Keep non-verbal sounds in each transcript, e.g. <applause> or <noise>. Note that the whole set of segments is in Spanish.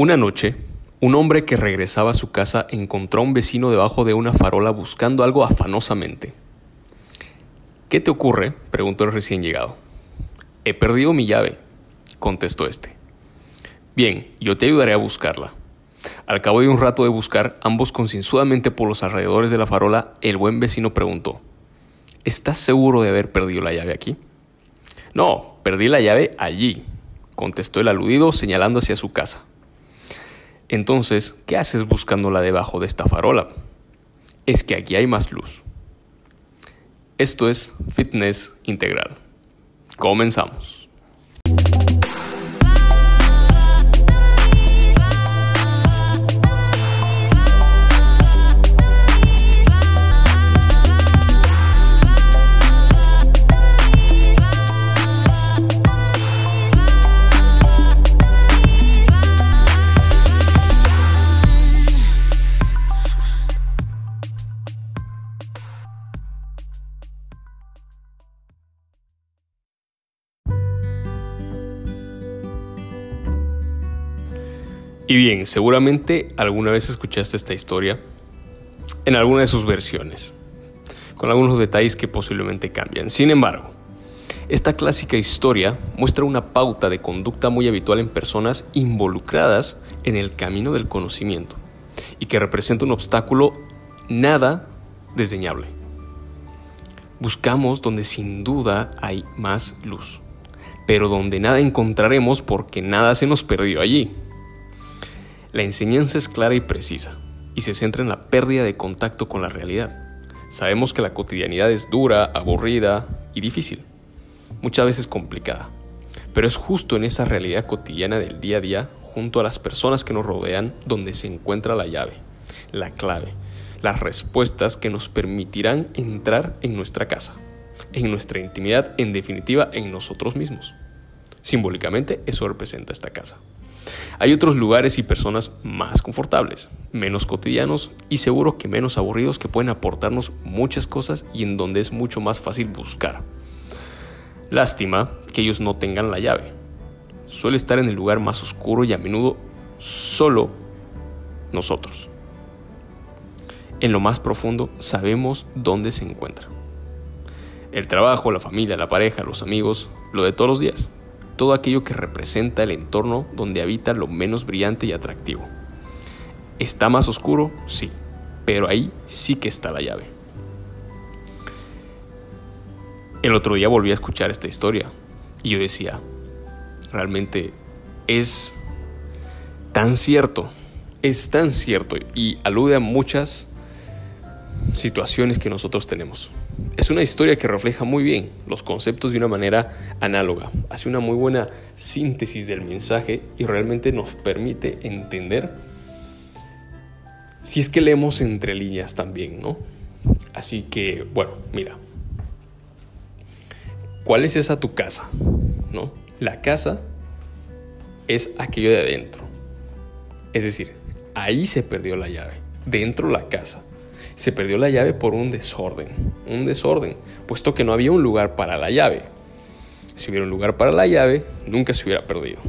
Una noche, un hombre que regresaba a su casa encontró a un vecino debajo de una farola buscando algo afanosamente. ¿Qué te ocurre? preguntó el recién llegado. He perdido mi llave, contestó este. Bien, yo te ayudaré a buscarla. Al cabo de un rato de buscar, ambos concienzudamente por los alrededores de la farola, el buen vecino preguntó, ¿Estás seguro de haber perdido la llave aquí? No, perdí la llave allí, contestó el aludido señalando hacia su casa. Entonces, ¿qué haces buscándola debajo de esta farola? Es que aquí hay más luz. Esto es Fitness Integral. Comenzamos. Y bien, seguramente alguna vez escuchaste esta historia en alguna de sus versiones, con algunos detalles que posiblemente cambian. Sin embargo, esta clásica historia muestra una pauta de conducta muy habitual en personas involucradas en el camino del conocimiento y que representa un obstáculo nada desdeñable. Buscamos donde sin duda hay más luz, pero donde nada encontraremos porque nada se nos perdió allí. La enseñanza es clara y precisa, y se centra en la pérdida de contacto con la realidad. Sabemos que la cotidianidad es dura, aburrida y difícil, muchas veces complicada, pero es justo en esa realidad cotidiana del día a día, junto a las personas que nos rodean, donde se encuentra la llave, la clave, las respuestas que nos permitirán entrar en nuestra casa, en nuestra intimidad, en definitiva, en nosotros mismos. Simbólicamente, eso representa esta casa. Hay otros lugares y personas más confortables, menos cotidianos y seguro que menos aburridos que pueden aportarnos muchas cosas y en donde es mucho más fácil buscar. Lástima que ellos no tengan la llave. Suele estar en el lugar más oscuro y a menudo solo nosotros. En lo más profundo sabemos dónde se encuentra. El trabajo, la familia, la pareja, los amigos, lo de todos los días todo aquello que representa el entorno donde habita lo menos brillante y atractivo. ¿Está más oscuro? Sí, pero ahí sí que está la llave. El otro día volví a escuchar esta historia y yo decía, realmente es tan cierto, es tan cierto y alude a muchas situaciones que nosotros tenemos. Es una historia que refleja muy bien los conceptos de una manera análoga, hace una muy buena síntesis del mensaje y realmente nos permite entender si es que leemos entre líneas también, ¿no? Así que, bueno, mira, ¿cuál es esa tu casa? ¿No? La casa es aquello de adentro. Es decir, ahí se perdió la llave, dentro la casa se perdió la llave por un desorden, un desorden, puesto que no había un lugar para la llave. Si hubiera un lugar para la llave, nunca se hubiera perdido.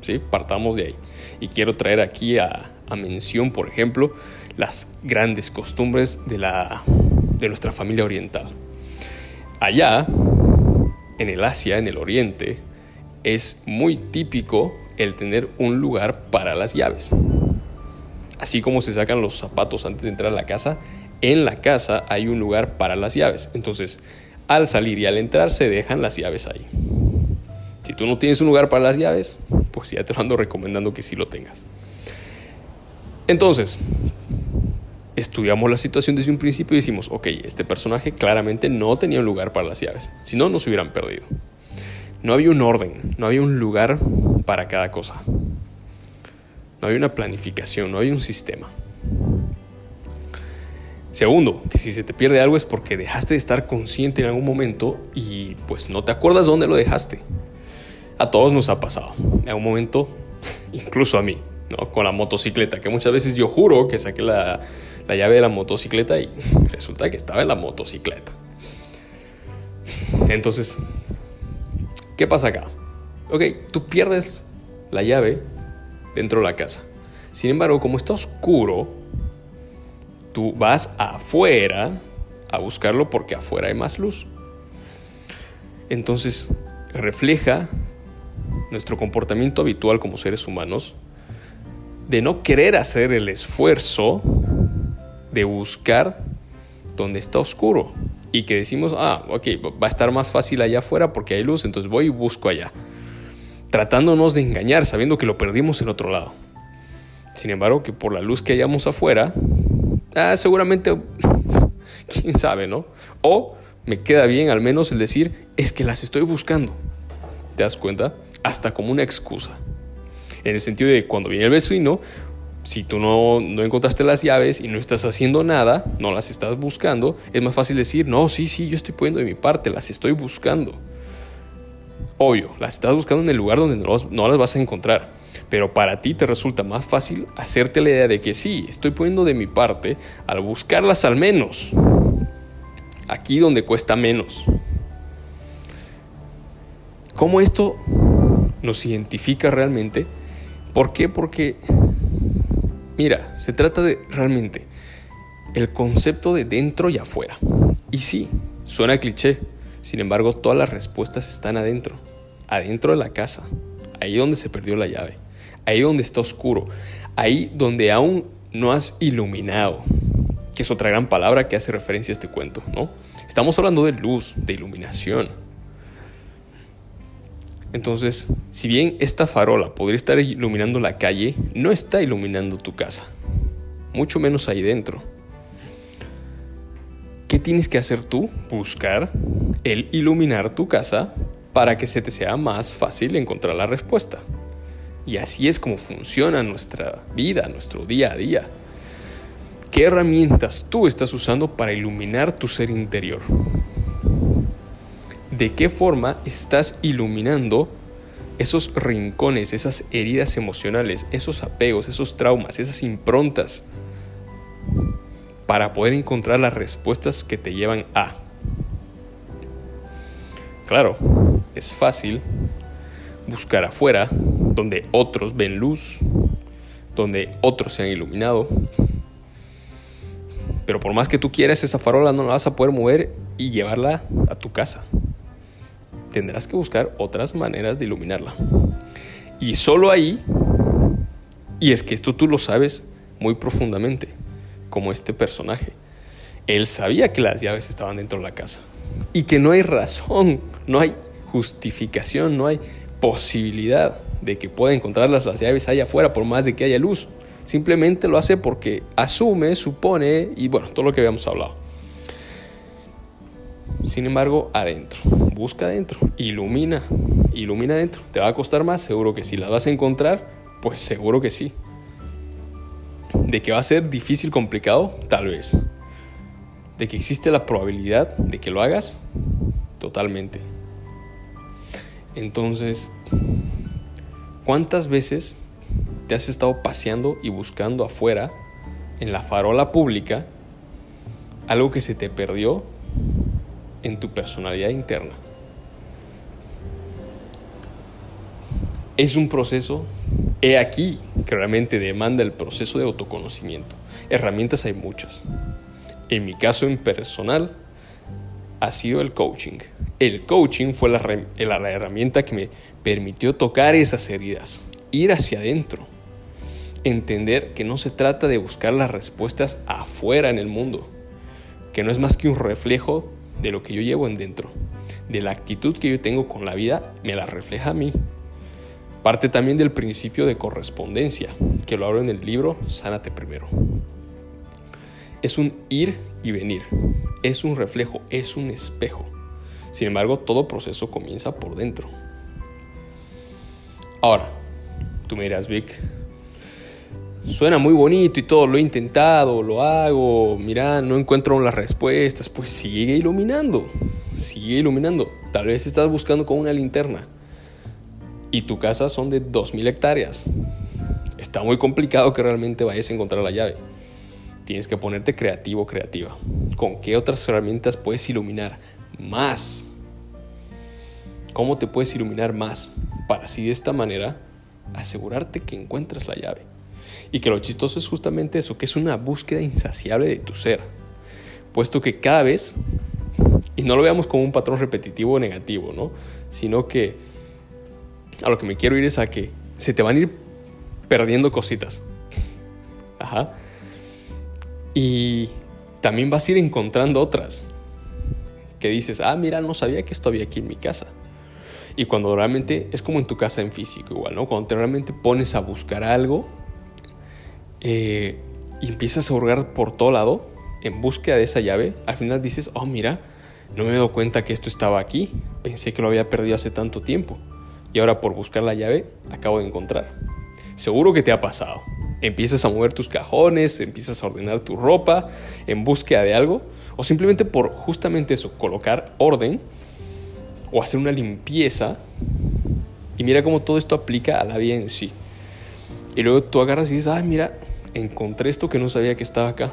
¿sí? Partamos de ahí. Y quiero traer aquí a, mención, por ejemplo, las grandes costumbres de, la, de nuestra familia oriental. Allá, en el Asia, en el Oriente, es muy típico el tener un lugar para las llaves. Así como se sacan los zapatos antes de entrar a la casa, en la casa hay un lugar para las llaves. Entonces, al salir y al entrar se dejan las llaves ahí. Si tú no tienes un lugar para las llaves, pues ya te lo ando recomendando que sí lo tengas. Entonces, estudiamos la situación desde un principio y decimos, ok, este personaje claramente no tenía un lugar para las llaves, si no, nos hubieran perdido. No había un orden, no había un lugar para cada cosa. No había una planificación, no había un sistema. Segundo, que si se te pierde algo es porque dejaste de estar consciente en algún momento y pues no te acuerdas dónde lo dejaste. A todos nos ha pasado. En algún momento, <laughs> incluso a mí, ¿no? Con la motocicleta, que muchas veces yo juro que saqué la, la llave de la motocicleta y <laughs> resulta que estaba en la motocicleta. Entonces, ¿qué pasa acá? Ok, tú pierdes la llave dentro de la casa. Sin embargo, como está oscuro, tú vas afuera a buscarlo porque afuera hay más luz. Entonces, refleja nuestro comportamiento habitual como seres humanos de no querer hacer el esfuerzo de buscar donde está oscuro y que decimos, ah, ok, va a estar más fácil allá afuera porque hay luz, entonces voy y busco allá. Tratándonos de engañar, sabiendo que lo perdimos en otro lado. Sin embargo, que por la luz que hayamos afuera, ah, seguramente, <laughs> quién sabe, ¿no? O me queda bien al menos el decir, es que las estoy buscando. ¿Te das cuenta? Hasta como una excusa. En el sentido de cuando viene el vecino, si tú no, no, encontraste las llaves y no estás haciendo nada, no las estás buscando, es más fácil decir, no, sí, sí, yo estoy poniendo de mi parte, las estoy buscando. Obvio, las estás buscando en el lugar donde no, las vas a encontrar. Pero para ti te resulta más fácil hacerte la idea de que sí, estoy poniendo de mi parte al buscarlas al menos. Aquí donde cuesta menos. ¿Cómo esto nos identifica realmente? ¿Por qué? Porque Mira, se trata de realmente el concepto de dentro y afuera. Y sí, suena cliché, sin embargo todas las respuestas están adentro, adentro de la casa, ahí donde se perdió la llave, ahí donde está oscuro, ahí donde aún no has iluminado, que es otra gran palabra que hace referencia a este cuento, ¿no? Estamos hablando de luz, de iluminación. Entonces, si bien esta farola podría estar iluminando la calle, no está iluminando tu casa, mucho menos ahí dentro. ¿Qué tienes que hacer tú? Buscar el iluminar tu casa para que se te sea más fácil encontrar la respuesta. Y así es como funciona nuestra vida, nuestro día a día. ¿Qué herramientas tú estás usando para iluminar tu ser interior? de qué forma estás iluminando esos rincones, esas heridas emocionales, esos apegos, esos traumas, esas improntas, para poder encontrar las respuestas que te llevan a. Claro, es fácil buscar afuera, donde otros ven luz, donde otros se han iluminado. Pero por más que tú quieras, esa farola no la vas a poder mover y llevarla a tu casa tendrás que buscar otras maneras de iluminarla. Y solo ahí, y es que esto tú lo sabes muy profundamente, como este personaje, él sabía que las llaves estaban dentro de la casa y que no hay razón, no hay justificación, no hay posibilidad de que pueda encontrarlas las llaves allá afuera por más de que haya luz. Simplemente lo hace porque asume, supone y bueno, todo lo que habíamos hablado. Sin embargo, adentro, busca adentro, ilumina, ilumina adentro. ¿Te va a costar más? Seguro que sí. ¿La vas a encontrar? Pues seguro que sí. ¿De que va a ser difícil, complicado? Tal vez. ¿De que existe la probabilidad de que lo hagas? Totalmente. Entonces, ¿cuántas veces te has estado paseando y buscando afuera, en la farola pública, algo que se te perdió en tu personalidad interna. Es un proceso, he aquí, que realmente demanda el proceso de autoconocimiento. Herramientas hay muchas. En mi caso en personal, ha sido el coaching. El coaching fue la, la herramienta que me permitió tocar esas heridas, ir hacia adentro, entender que no se trata de buscar las respuestas afuera en el mundo, que no es más que un reflejo de lo que yo llevo en dentro, de la actitud que yo tengo con la vida, me la refleja a mí. Parte también del principio de correspondencia, que lo hablo en el libro Sánate primero. Es un ir y venir, es un reflejo, es un espejo. Sin embargo, todo proceso comienza por dentro. Ahora, tú me dirás, Vic, suena muy bonito y todo, lo he intentado, lo hago, mira, no encuentro las respuestas, pues sigue iluminando, sigue iluminando. Tal vez estás buscando con una linterna y tu casa son de 2.000 hectáreas. Está muy complicado que realmente vayas a encontrar la llave. Tienes que ponerte creativo, creativa. ¿Con qué otras herramientas puedes iluminar más? ¿Cómo te puedes iluminar más? Para así de esta manera asegurarte que encuentres la llave. Y que lo chistoso es justamente eso, que es una búsqueda insaciable de tu ser. Puesto que cada vez, y no lo veamos como un patrón repetitivo o negativo, ¿no? Sino que a lo que me quiero ir es a que se te van a ir perdiendo cositas. Ajá. Y también vas a ir encontrando otras. Que dices, ah, mira, no sabía que esto había aquí en mi casa. Y cuando realmente es como en tu casa en físico igual, ¿no? Cuando te realmente pones a buscar algo eh, y empiezas a hurgar por todo lado en búsqueda de esa llave, al final dices, oh mira, no me he dado cuenta que esto estaba aquí, pensé que lo había perdido hace tanto tiempo y ahora por buscar la llave acabo de encontrar. Seguro que te ha pasado. Empiezas a mover tus cajones, empiezas a ordenar tu ropa en búsqueda de algo o simplemente por justamente eso, colocar orden o hacer una limpieza. Y mira cómo todo esto aplica a la vida en sí. Y luego tú agarras y dices, ah, mira, encontré esto que no sabía que estaba acá.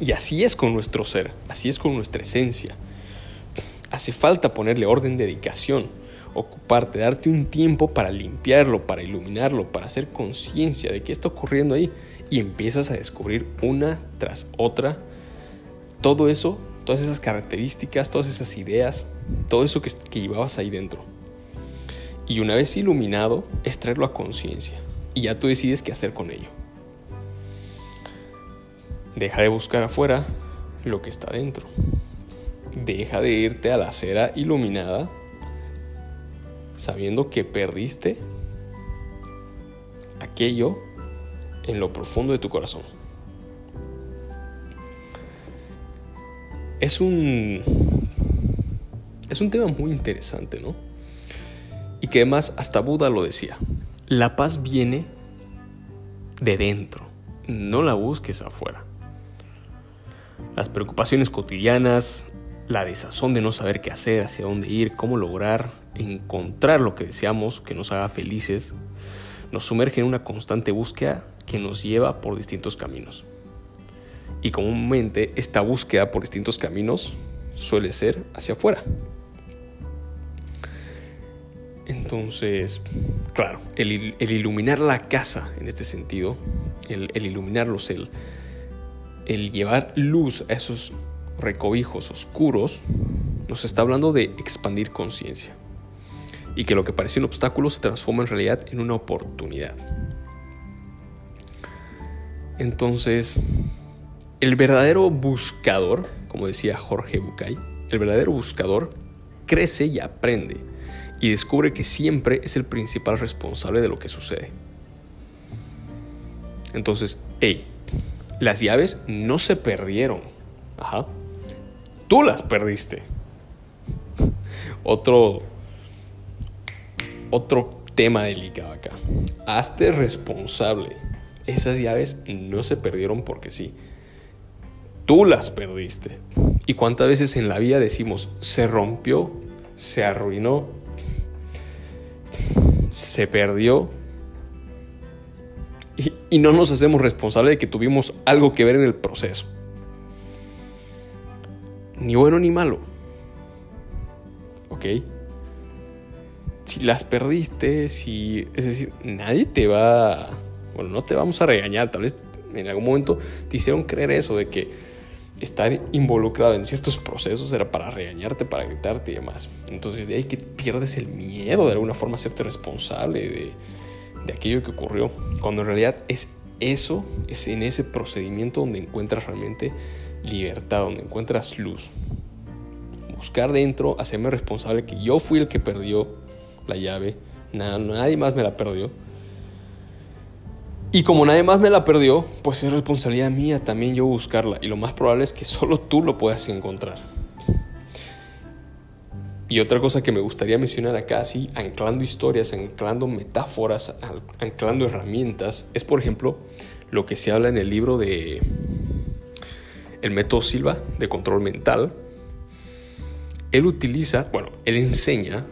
Y así es con nuestro ser, así es con nuestra esencia. Hace falta ponerle orden, dedicación, ocuparte, darte un tiempo para limpiarlo, para iluminarlo, para hacer conciencia de qué está ocurriendo ahí. Y empiezas a descubrir una tras otra todo eso todas esas características, todas esas ideas, todo eso que, llevabas ahí dentro. Y una vez iluminado, es traerlo a conciencia. Y ya tú decides qué hacer con ello. Deja de buscar afuera lo que está dentro. Deja de irte a la acera iluminada sabiendo que perdiste aquello en lo profundo de tu corazón. es un, es un tema muy interesante, ¿no? Y que además hasta Buda lo decía. La paz viene de dentro, no la busques afuera. Las preocupaciones cotidianas, la desazón de no saber qué hacer, hacia dónde ir, cómo lograr encontrar lo que deseamos, que nos haga felices, nos sumerge en una constante búsqueda que nos lleva por distintos caminos. Y comúnmente esta búsqueda por distintos caminos suele ser hacia afuera. Entonces, claro, el, iluminar la casa en este sentido, el, iluminarlos, el, el llevar luz a esos recobijos oscuros, nos está hablando de expandir conciencia. Y que lo que parece un obstáculo se transforma en realidad en una oportunidad. Entonces, el verdadero buscador, como decía Jorge Bucay, el verdadero buscador crece y aprende y descubre que siempre es el principal responsable de lo que sucede. Entonces, hey, las llaves no se perdieron. Ajá. Tú las perdiste. Otro otro tema delicado acá. Hazte responsable. Esas llaves no se perdieron porque sí. Tú las perdiste. ¿Y cuántas veces en la vida decimos, se rompió, se arruinó, se perdió? Y, no nos hacemos responsables de que tuvimos algo que ver en el proceso. Ni bueno ni malo. ¿Ok? Si las perdiste, si... Es decir, nadie te va... Bueno, no te vamos a regañar. Tal vez en algún momento te hicieron creer eso de que estar involucrado en ciertos procesos era para regañarte, para gritarte y demás. Entonces de ahí que pierdes el miedo de alguna forma a hacerte responsable de, de aquello que ocurrió. Cuando en realidad es eso, es en ese procedimiento donde encuentras realmente libertad, donde encuentras luz. Buscar dentro, hacerme responsable que yo fui el que perdió la llave, nadie más me la perdió y como nadie más me la perdió, pues es responsabilidad mía también yo buscarla. Y lo más probable es que solo tú lo puedas encontrar. Y otra cosa que me gustaría mencionar acá, así, anclando historias, anclando metáforas, anclando herramientas, es por ejemplo lo que se habla en el libro de El método Silva de control mental. Él utiliza, bueno, él enseña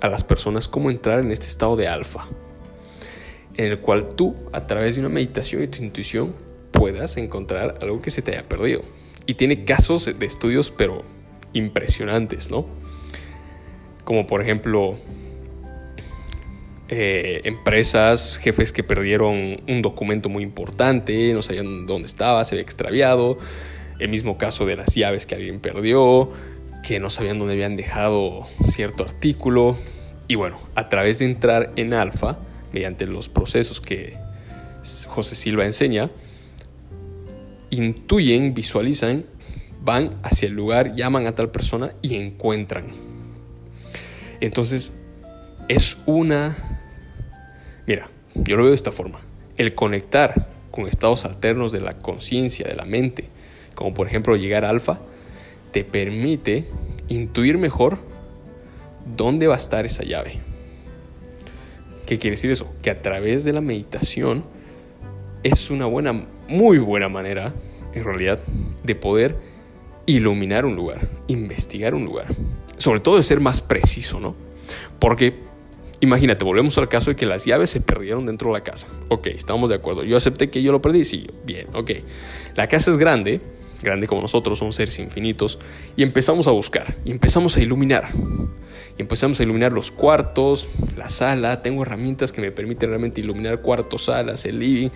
a las personas cómo entrar en este estado de alfa en el cual tú, a través de una meditación y tu intuición, puedas encontrar algo que se te haya perdido. Y tiene casos de estudios, pero impresionantes, ¿no? Como por ejemplo, eh, empresas, jefes que perdieron un documento muy importante, no sabían dónde estaba, se había extraviado, el mismo caso de las llaves que alguien perdió, que no sabían dónde habían dejado cierto artículo. Y bueno, a través de entrar en alfa, mediante los procesos que José Silva enseña, intuyen, visualizan, van hacia el lugar, llaman a tal persona y encuentran. Entonces, es una... Mira, yo lo veo de esta forma. El conectar con estados alternos de la conciencia, de la mente, como por ejemplo llegar a alfa, te permite intuir mejor dónde va a estar esa llave. ¿Qué quiere decir eso? Que a través de la meditación es una buena, muy buena manera, en realidad, de poder iluminar un lugar, investigar un lugar. Sobre todo de ser más preciso, ¿no? Porque, imagínate, volvemos al caso de que las llaves se perdieron dentro de la casa. Ok, estamos de acuerdo. Yo acepté que yo lo perdí, sí, bien, ok. La casa es grande, grande como nosotros, son seres infinitos, y empezamos a buscar, y empezamos a iluminar. Y empezamos a iluminar los cuartos, la sala, tengo herramientas que me permiten realmente iluminar cuartos, salas, el living.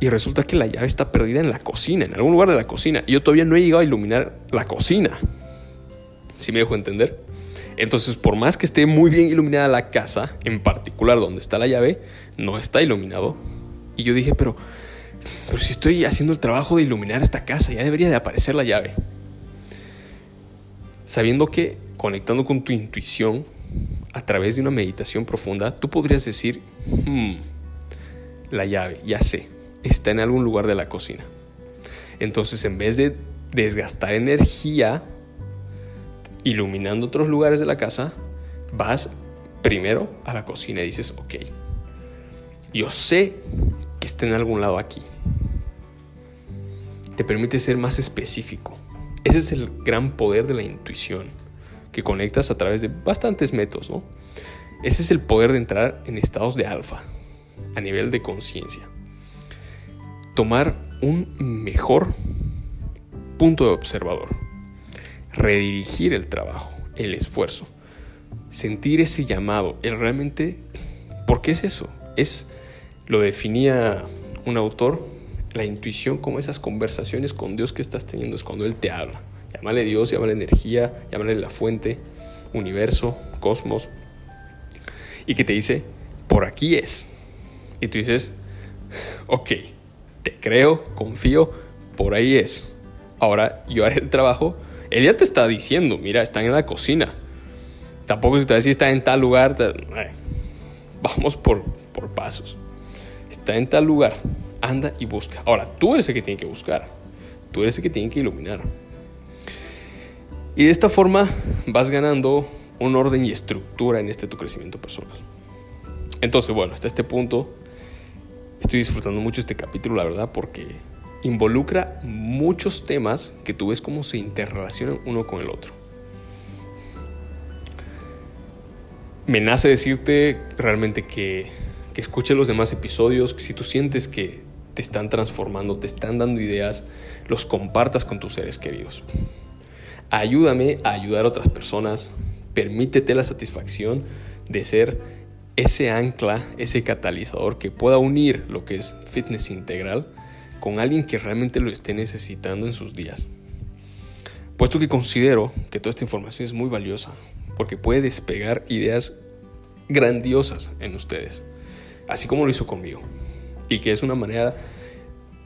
Y resulta que la llave está perdida en la cocina, en algún lugar de la cocina. Y yo todavía no he llegado a iluminar la cocina. ¿Sí me dejo entender? Entonces, por más que esté muy bien iluminada la casa, en particular donde está la llave, no está iluminado. Y yo dije, pero pero si estoy haciendo el trabajo de iluminar esta casa, ya debería de aparecer la llave. Sabiendo que conectando con tu intuición a través de una meditación profunda, tú podrías decir, hmm, la llave, ya sé, está en algún lugar de la cocina. Entonces, en vez de desgastar energía iluminando otros lugares de la casa, vas primero a la cocina y dices, ok, yo sé que está en algún lado aquí te permite ser más específico. Ese es el gran poder de la intuición, que conectas a través de bastantes métodos, ¿no? Ese es el poder de entrar en estados de alfa, a nivel de conciencia. Tomar un mejor punto de observador, redirigir el trabajo, el esfuerzo, sentir ese llamado, el realmente, ¿por qué es eso? Es, lo definía un autor la intuición como esas conversaciones con Dios que estás teniendo, es cuando Él te habla. Llámale Dios, llámale energía, llámale la fuente, universo, cosmos. Y que te dice, por aquí es. Y tú dices, ok, te creo, confío, por ahí es. Ahora yo haré el trabajo. Él ya te está diciendo, mira, están en la cocina. Tampoco se te decir está en tal lugar. Vamos por, por pasos. Está en tal lugar anda y busca. Ahora, tú eres el que tiene que buscar. Tú eres el que tiene que iluminar. Y de esta forma vas ganando un orden y estructura en este tu crecimiento personal. Entonces, bueno, hasta este punto estoy disfrutando mucho este capítulo, la verdad, porque involucra muchos temas que tú ves cómo se interrelacionan uno con el otro. Me nace decirte realmente que, que los demás episodios, que si tú sientes que te están transformando, te están dando ideas, los compartas con tus seres queridos. Ayúdame a ayudar a otras personas, permítete la satisfacción de ser ese ancla, ese catalizador que pueda unir lo que es fitness integral con alguien que realmente lo esté necesitando en sus días. Puesto que considero que toda esta información es muy valiosa, porque puede despegar ideas grandiosas en ustedes, así como lo hizo conmigo y que es una manera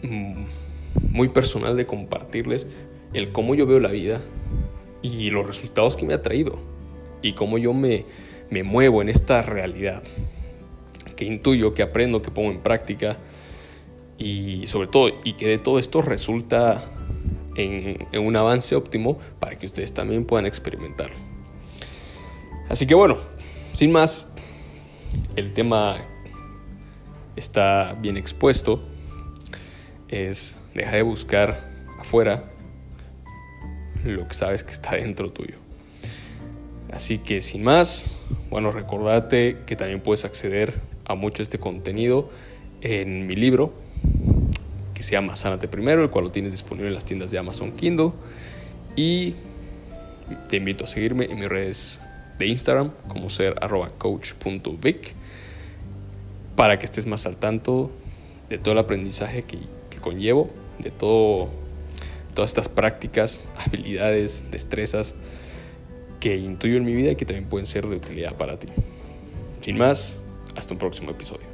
mm, muy personal de compartirles el cómo yo veo la vida y los resultados que me ha traído y cómo yo me, me muevo en esta realidad que intuyo, que aprendo, que pongo en práctica y sobre todo, y que de todo esto resulta en, un avance óptimo para que ustedes también puedan experimentarlo. Así que bueno, sin más, el tema está bien expuesto es deja de buscar afuera lo que sabes que está dentro tuyo. Así que sin más, bueno, recordate que también puedes acceder a mucho este contenido en mi libro que se llama Sánate Primero, el cual lo tienes disponible en las tiendas de Amazon Kindle. Y te invito a seguirme en mis redes de Instagram como ser arroba coach.vic para que estés más al tanto de todo el aprendizaje que, que conllevo, de todo, todas estas prácticas, habilidades, destrezas que intuyo en mi vida y que también pueden ser de utilidad para ti. Sin más, hasta un próximo episodio.